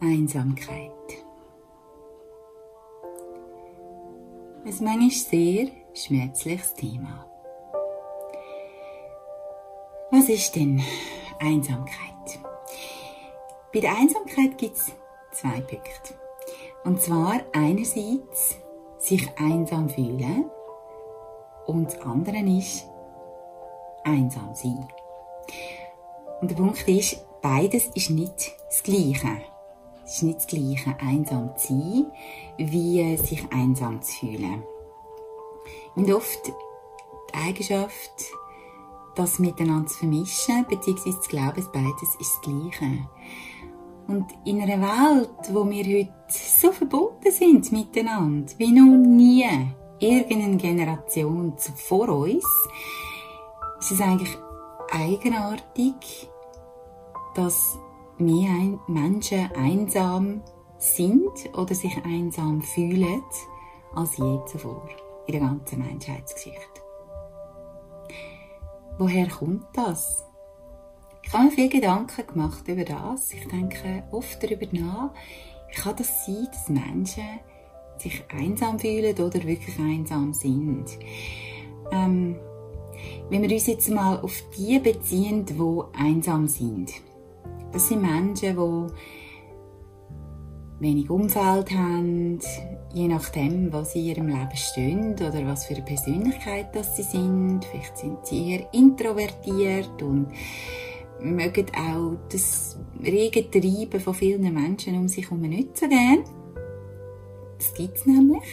Einsamkeit. Ein manchmal sehr schmerzliches Thema. Was ist denn Einsamkeit? Bei der Einsamkeit gibt es zwei Punkte. Und zwar einerseits sich einsam fühlen und das andere ist einsam sein. Und der Punkt ist, beides ist nicht das Gleiche. Es ist nicht das Gleiche, einsam zu sein, wie sich einsam zu fühlen. Und oft die Eigenschaft, das miteinander zu vermischen, beziehungsweise zu glauben, beides ist das Gleiche. Und in einer Welt, wo wir heute so verbunden sind miteinander, wie noch nie irgendeine Generation vor uns, ist es eigentlich eigenartig, dass mehr Menschen einsam sind oder sich einsam fühlen als je zuvor in der ganzen Menschheitsgeschichte. Woher kommt das? Ich habe mir viele Gedanken gemacht über das. Ich denke oft darüber nach, kann das sein, dass Menschen sich einsam fühlen oder wirklich einsam sind. Ähm, wenn wir uns jetzt mal auf die beziehen, die einsam sind. Das sind Menschen, die wenig Umfeld haben, je nachdem, was in ihrem Leben stehen oder was für eine Persönlichkeit das sie sind. Vielleicht sind sie eher introvertiert und mögen auch das rege Treiben von vielen Menschen um sich herum nicht so gern. Das gibt es nämlich.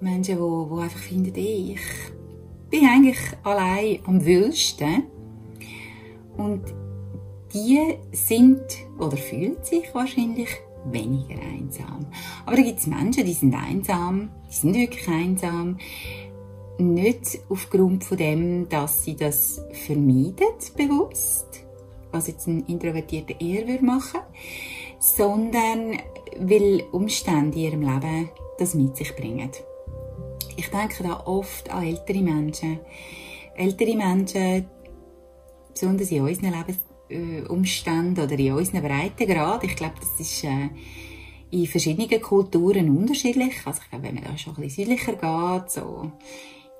Menschen, die, die einfach finden, ich bin eigentlich allein am wühlsten. Und die sind oder fühlen sich wahrscheinlich weniger einsam. Aber da gibt es Menschen, die sind einsam, die sind wirklich einsam. Nicht aufgrund von dem, dass sie das vermeiden, bewusst, was jetzt ein Introvertierter eher würde machen, sondern weil Umstände in ihrem Leben das mit sich bringen. Ich denke da oft an ältere Menschen. Ältere Menschen, besonders in unseren Lebensumständen oder in unseren Breitengrad. Ich glaube, das ist äh, in verschiedenen Kulturen unterschiedlich. Also ich glaube, wenn man da schon ein bisschen südlicher geht, so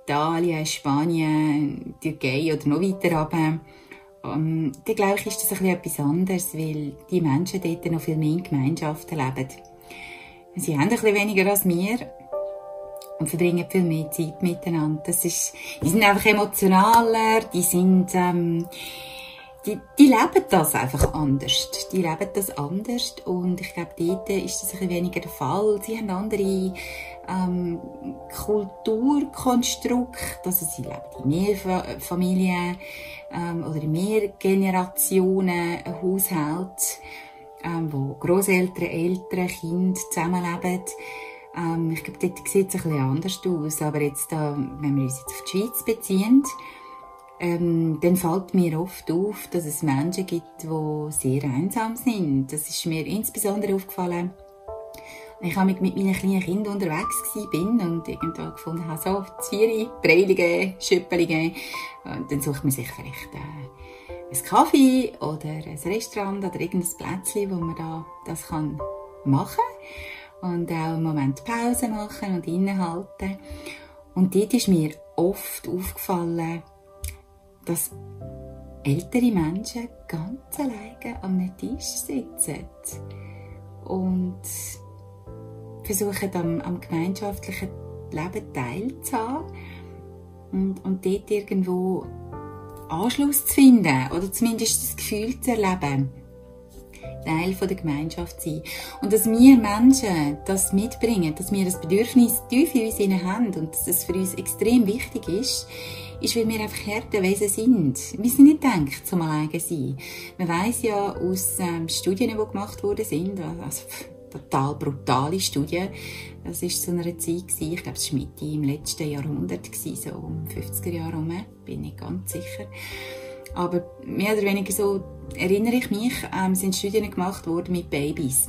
Italien, Spanien, Türkei oder noch weiter runter, ähm, dann glaube ich, ist das ein bisschen etwas anderes, weil die Menschen dort noch viel mehr in Gemeinschaften leben. Sie haben ein bisschen weniger als wir, und verbringen viel mehr Zeit miteinander. Das ist, die sind einfach emotionaler, die sind, ähm, die, die leben das einfach anders. Die leben das anders und ich glaube, dort ist das ein weniger der Fall. Sie haben andere ähm, Kulturkonstrukte, also sie leben in mehr Familien ähm, oder in mehr Generationen Haushalt, ähm, wo Großeltern, Eltern, Kinder zusammenleben. Ähm, ich glaube, dort sieht es ein bisschen anders aus. Aber jetzt, da, wenn wir uns jetzt auf die Schweiz beziehen, ähm, dann fällt mir oft auf, dass es Menschen gibt, die sehr einsam sind. Das ist mir insbesondere aufgefallen, ich habe mit, meinen kleinen Kindern unterwegs bin und irgendwo gefunden habe, so, Zvieri, Breilige, Schüppelige. Und dann sucht man sich vielleicht äh, einen Kaffee oder ein Restaurant oder irgendein Plätzchen, wo man da das kann machen kann und auch einen Moment Pause machen und innehalten. Und dort ist mir oft aufgefallen, dass ältere Menschen ganz alleine am Tisch sitzen und versuchen am, am gemeinschaftlichen Leben teilzuhaben und, und dort irgendwo Anschluss zu finden oder zumindest das Gefühl zu erleben, Teil der Gemeinschaft sein. Und dass wir Menschen das mitbringen, dass wir das Bedürfnis tief in uns haben und dass das für uns extrem wichtig ist, ist, weil wir einfach Härtewesen sind. Wir sind nicht gedacht zum alleine sein. Man weiss ja aus ähm, Studien, die gemacht worden sind, also total brutale Studien, das war zu einer Zeit, gewesen, ich glaube, es war Mitte im letzten Jahrhundert, gewesen, so um 50er Jahre herum, bin ich ganz sicher. Aber mehr oder weniger so erinnere ich mich, ähm, sind Studien gemacht worden mit Babys.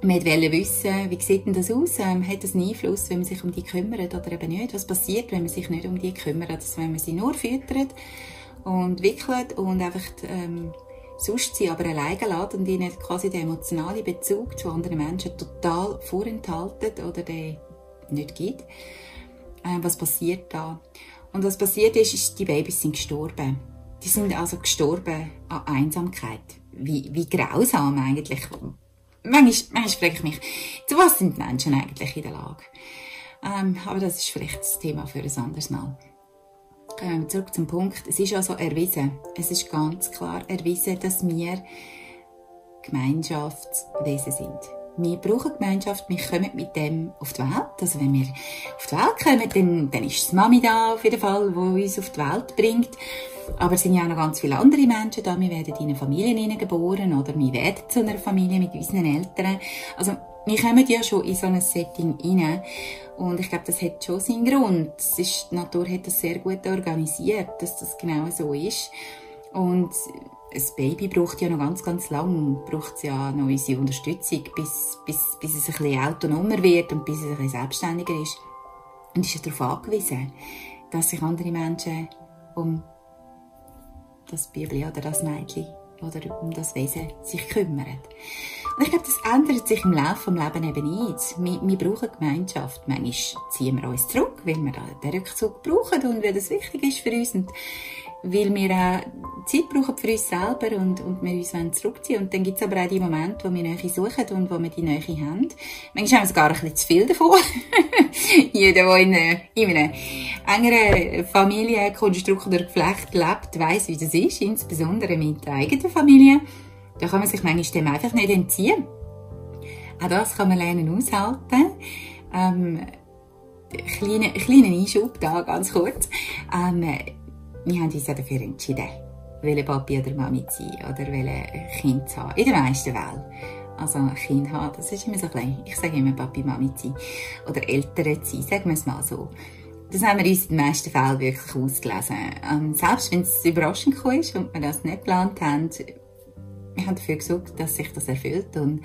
Man wollte wissen, wie sieht denn das aus? Ähm, hat das einen Einfluss, wenn man sich um die kümmert oder eben nicht? Was passiert, wenn man sich nicht um die kümmert? Also wenn man sie nur füttert und wickelt und einfach ähm, sonst sie aber alleine lassen und ihnen quasi den emotionalen Bezug zu anderen Menschen total vorenthalten oder den nicht gibt. Äh, was passiert da? Und was passiert ist, ist, die Babys sind gestorben. Die sind also gestorben an Einsamkeit. Wie, wie grausam eigentlich. Manchmal, manchmal frage ich mich, zu was sind die Menschen eigentlich in der Lage? Ähm, aber das ist vielleicht das Thema für ein anderes Mal. Ähm, zurück zum Punkt. Es ist also erwiesen, es ist ganz klar erwiesen, dass wir Gemeinschaftswesen sind. Wir brauchen Gemeinschaft, wir kommen mit dem auf die Welt. Also wenn wir auf die Welt kommen, dann, dann ist die Mami da auf jeden Fall, die uns auf die Welt bringt. Aber es sind ja auch noch ganz viele andere Menschen da. Wir werden in eine Familie geboren oder wir werden zu einer Familie mit unseren Eltern. Also wir kommen ja schon in so ein Setting rein. Und ich glaube, das hat schon seinen Grund. Ist, die Natur hat das sehr gut organisiert, dass das genau so ist. Und ein Baby braucht ja noch ganz, ganz lang, braucht ja noch unsere Unterstützung, bis, bis, bis es ein bisschen autonomer wird und bis es ein bisschen selbstständiger ist. Und ist ja darauf angewiesen, dass sich andere Menschen um das Bibli oder das Mädchen oder um das Wesen sich kümmern. Und ich glaube, das ändert sich im Laufe des Lebens eben nicht. Wir, wir brauchen Gemeinschaft. Manchmal ziehen wir uns zurück, weil wir den Rückzug brauchen und weil das wichtig ist für uns. Und weil wir auch Zeit brauchen für uns selber und, und wir uns zurückziehen Und dann gibt es aber auch die Momente, wo wir Nähe suchen und wo wir die Nähe haben. Manchmal haben wir sogar ein bisschen zu viel davon. Jeder, der in, in einem engeren Familienkonstrukt oder Geflecht lebt, weiß, wie das ist, insbesondere mit der eigenen Familie. Da kann man sich manchmal dem einfach nicht entziehen. Auch das kann man lernen aushalten. Ähm, kleiner kleine Einschub da, ganz kurz. Ähm, wir haben uns ja dafür entschieden, welche Papi oder Mami zu sein oder welche Kind zu haben. In der meisten Fällen. Also ein Kind haben, das ist immer so klein. Ich sage immer Papi, Mami zu sein. Oder Eltern zu sein, sagen wir es mal so. Das haben wir uns in den meisten Fällen wirklich ausgelesen. Ähm, selbst wenn es überraschend ist und wir das nicht geplant haben, wir haben dafür gesorgt, dass sich das erfüllt und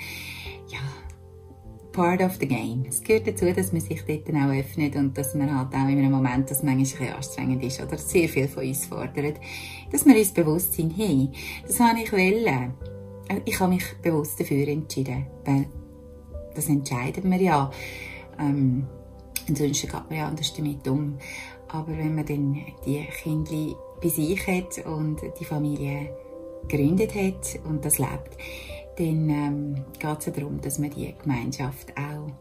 part of the game. Es gehört dazu, dass man sich dort auch öffnet und dass man halt auch in einem Moment, das manchmal anstrengend ist oder sehr viel von uns fordert, dass wir uns bewusst sind, hey, das habe ich wollen. Ich habe mich bewusst dafür entschieden, weil das entscheiden wir ja. Ähm, ansonsten geht man ja anders damit um. Aber wenn man dann die Kinder bei sich hat und die Familie gegründet hat und das lebt, dann ähm, geht es ja darum, dass man die Gemeinschaft auch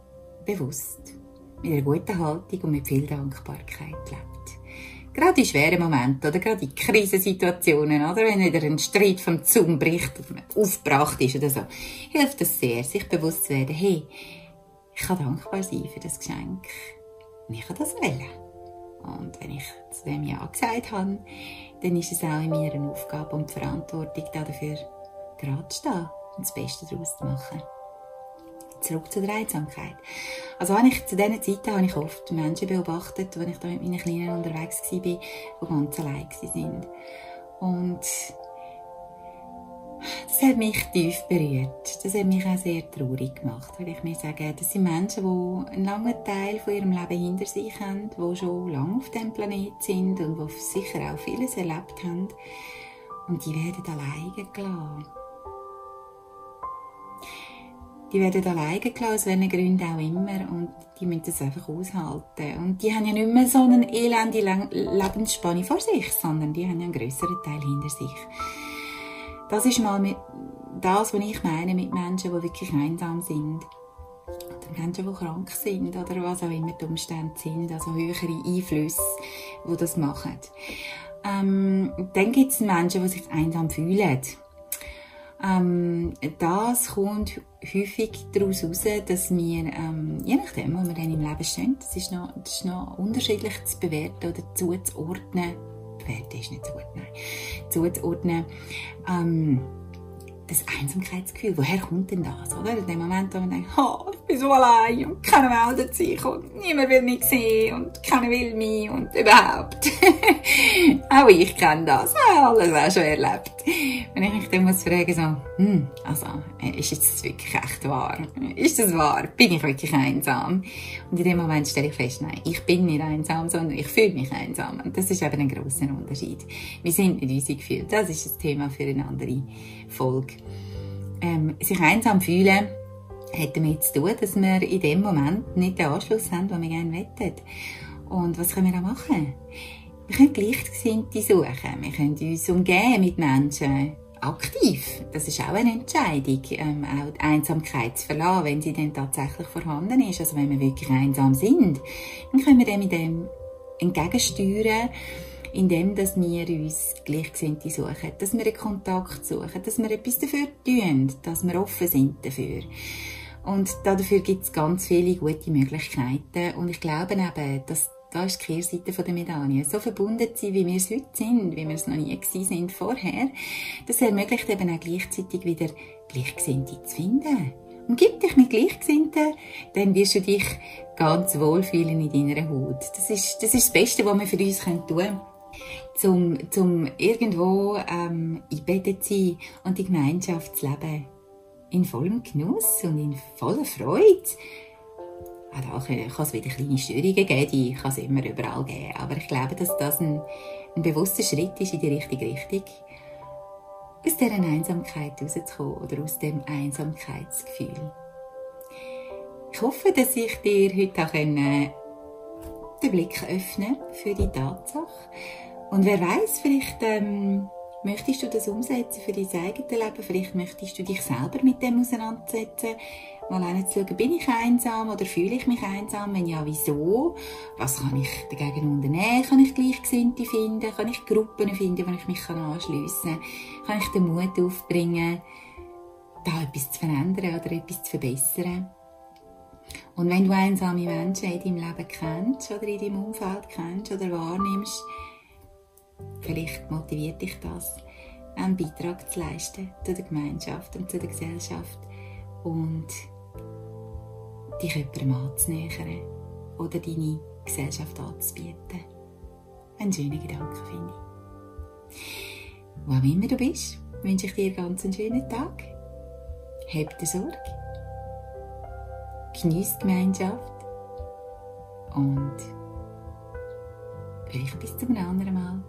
bewusst, mit einer guten Haltung und mit viel Dankbarkeit lebt. Gerade in schweren Momenten oder gerade in Krisensituationen oder wenn wieder ein Streit vom Zaun bricht oder aufgebracht ist oder so, hilft es sehr, sich bewusst zu werden, hey, ich kann dankbar sein für das Geschenk und ich kann das wählen. Und wenn ich zu dem Ja gesagt habe, dann ist es auch in mir eine Aufgabe und Verantwortung, dafür gerade zu stehen und das Beste daraus zu machen. Zurück zur Einsamkeit. Also habe ich, zu diesen Zeiten habe ich oft Menschen beobachtet, wenn ich da mit meinen Kleinen unterwegs war, die ganz allein waren. Und das hat mich tief berührt. Das hat mich auch sehr traurig gemacht, weil ich mir sage, das sind Menschen, die einen langen Teil von ihrem Leben hinter sich haben, die schon lange auf dem Planet sind und die sicher auch vieles erlebt haben. Und die werden alleine gelassen. Die werden alleine gelassen, aus welchen Gründen auch immer. Und die müssen das einfach aushalten. Und die haben ja nicht mehr so eine elende Lebensspanne vor sich, sondern die haben ja einen grösseren Teil hinter sich. Das ist mal mit das, was ich meine mit Menschen, die wirklich einsam sind. Oder Menschen, die krank sind oder was auch immer die Umstände sind, also höhere Einflüsse, die das machen. Ähm, dann gibt es Menschen, die sich einsam fühlen. Ähm, das kommt häufig daraus heraus, dass wir, ähm, je nachdem, wo wir dann im Leben stehen, das ist noch, das ist noch unterschiedlich zu bewerten oder zuzuordnen, bewerten ist nicht gut, nein, zuzuordnen, ähm, das Einsamkeitsgefühl, woher kommt denn das, oder? In dem Moment, wo man denkt, oh, bin so allein und keiner meldet sich und niemand will mich sehen und keiner will mich und überhaupt. auch ich kenne das, alles auch schon erlebt. Wenn ich mich dann muss fragen so, hm, also, äh, ist das wirklich echt wahr? Ist das wahr? Bin ich wirklich einsam? Und in dem Moment stelle ich fest, nein, ich bin nicht einsam, sondern ich fühle mich einsam. Und das ist eben ein grosser Unterschied. Wir sind nicht unsere Gefühle. Das ist das Thema für eine andere Folge. Ähm, sich einsam fühlen, hat damit zu tun, dass wir in dem Moment nicht den Anschluss haben, den wir gerne wettet. Und was können wir da machen? Wir können Gleichgesinnte suchen. Wir können uns umgehen mit Menschen aktiv. Das ist auch eine Entscheidung, ähm, auch die Einsamkeit zu verlassen, wenn sie dann tatsächlich vorhanden ist. Also wenn wir wirklich einsam sind, dann können wir dem mit dem entgegensteuern, indem dass wir uns Gleichgesinnte suchen, dass wir einen Kontakt suchen, dass wir etwas dafür tun, dass wir offen sind dafür. Und dafür gibt es ganz viele gute Möglichkeiten. Und ich glaube eben, dass da ist die Kehrseite der Medaille. So verbunden sein, wie wir es heute sind, wie wir es noch nie gewesen sind vorher, das ermöglicht eben auch gleichzeitig wieder Gleichgesinnte zu finden. Umgib dich mit Gleichgesinnten, dann wirst du dich ganz wohlfühlen in deiner Haut. Das ist das, ist das Beste, was wir für uns tun können. Zum, zum irgendwo ähm, eingebettet sein und die Gemeinschaft zu leben in vollem Genuss und in voller Freude. Auch da kann es wieder kleine Störungen geben, die kann es immer überall geben. Aber ich glaube, dass das ein, ein bewusster Schritt ist in die richtige Richtung, aus dieser Einsamkeit rauszukommen oder aus dem Einsamkeitsgefühl. Ich hoffe, dass ich dir heute auch den Blick öffnen für die Tatsache. Und wer weiß, vielleicht ähm, Möchtest du das umsetzen für dein eigenes Leben? Vielleicht möchtest du dich selber mit dem auseinandersetzen. Mal schauen, bin ich einsam oder fühle ich mich einsam? Wenn ja, wieso? Was kann ich dagegen unternehmen? Kann ich Gleichgesinnte finden? Kann ich Gruppen finden, wo ich mich anschliessen kann? Kann ich den Mut aufbringen, da etwas zu verändern oder etwas zu verbessern? Und wenn du einsame Menschen in deinem Leben kennst oder in deinem Umfeld kennst oder wahrnimmst, Vielleicht motiviert dich das, einen Beitrag zu leisten zu der Gemeinschaft und zu der Gesellschaft und dich jemandem anzunähern oder deine Gesellschaft anzubieten. Ein schöner Gedanke, finde ich. Wo auch immer du bist, wünsche ich dir ganz einen schönen Tag. Hab dir Sorge. Genieß die Gemeinschaft. Und vielleicht bis zum anderen Mal.